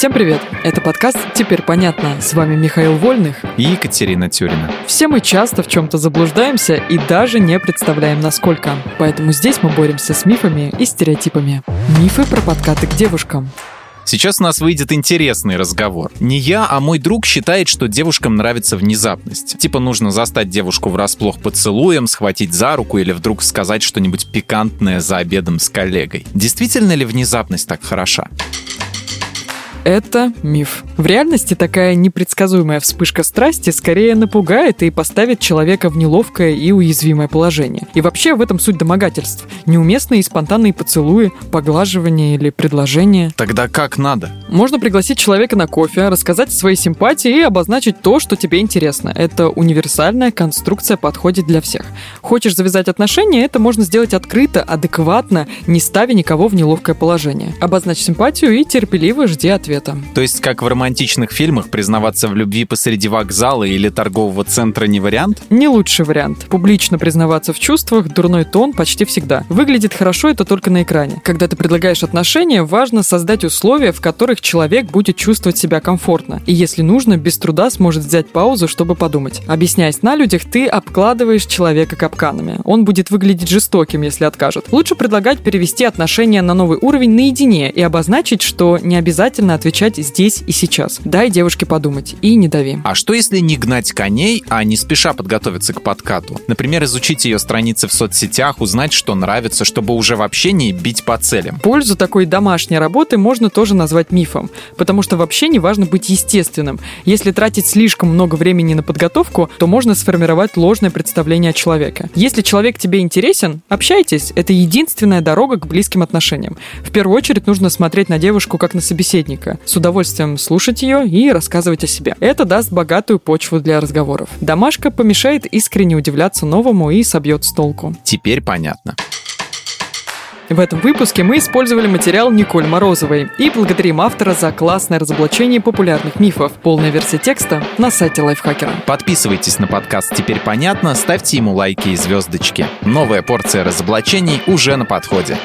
Всем привет! Это подкаст «Теперь понятно». С вами Михаил Вольных и Екатерина Тюрина. Все мы часто в чем-то заблуждаемся и даже не представляем, насколько. Поэтому здесь мы боремся с мифами и стереотипами. Мифы про подкаты к девушкам. Сейчас у нас выйдет интересный разговор. Не я, а мой друг считает, что девушкам нравится внезапность. Типа нужно застать девушку врасплох поцелуем, схватить за руку или вдруг сказать что-нибудь пикантное за обедом с коллегой. Действительно ли внезапность так хороша? Это миф. В реальности такая непредсказуемая вспышка страсти скорее напугает и поставит человека в неловкое и уязвимое положение. И вообще в этом суть домогательств. Неуместные и спонтанные поцелуи, поглаживания или предложения. Тогда как надо? Можно пригласить человека на кофе, рассказать о своей симпатии и обозначить то, что тебе интересно. Это универсальная конструкция подходит для всех. Хочешь завязать отношения, это можно сделать открыто, адекватно, не ставя никого в неловкое положение. Обозначь симпатию и терпеливо жди ответа ответа. То есть, как в романтичных фильмах, признаваться в любви посреди вокзала или торгового центра не вариант? Не лучший вариант. Публично признаваться в чувствах – дурной тон почти всегда. Выглядит хорошо это только на экране. Когда ты предлагаешь отношения, важно создать условия, в которых человек будет чувствовать себя комфортно. И если нужно, без труда сможет взять паузу, чтобы подумать. Объясняясь на людях, ты обкладываешь человека капканами. Он будет выглядеть жестоким, если откажет. Лучше предлагать перевести отношения на новый уровень наедине и обозначить, что не обязательно отвечать здесь и сейчас. Дай девушке подумать и не дави. А что если не гнать коней, а не спеша подготовиться к подкату? Например, изучить ее страницы в соцсетях, узнать, что нравится, чтобы уже вообще не бить по целям. Пользу такой домашней работы можно тоже назвать мифом, потому что вообще не важно быть естественным. Если тратить слишком много времени на подготовку, то можно сформировать ложное представление о человеке. Если человек тебе интересен, общайтесь. Это единственная дорога к близким отношениям. В первую очередь нужно смотреть на девушку как на собеседника человека, с удовольствием слушать ее и рассказывать о себе. Это даст богатую почву для разговоров. Домашка помешает искренне удивляться новому и собьет с толку. Теперь понятно. В этом выпуске мы использовали материал Николь Морозовой и благодарим автора за классное разоблачение популярных мифов. Полная версия текста на сайте Лайфхакера. Подписывайтесь на подкаст «Теперь понятно», ставьте ему лайки и звездочки. Новая порция разоблачений уже на подходе.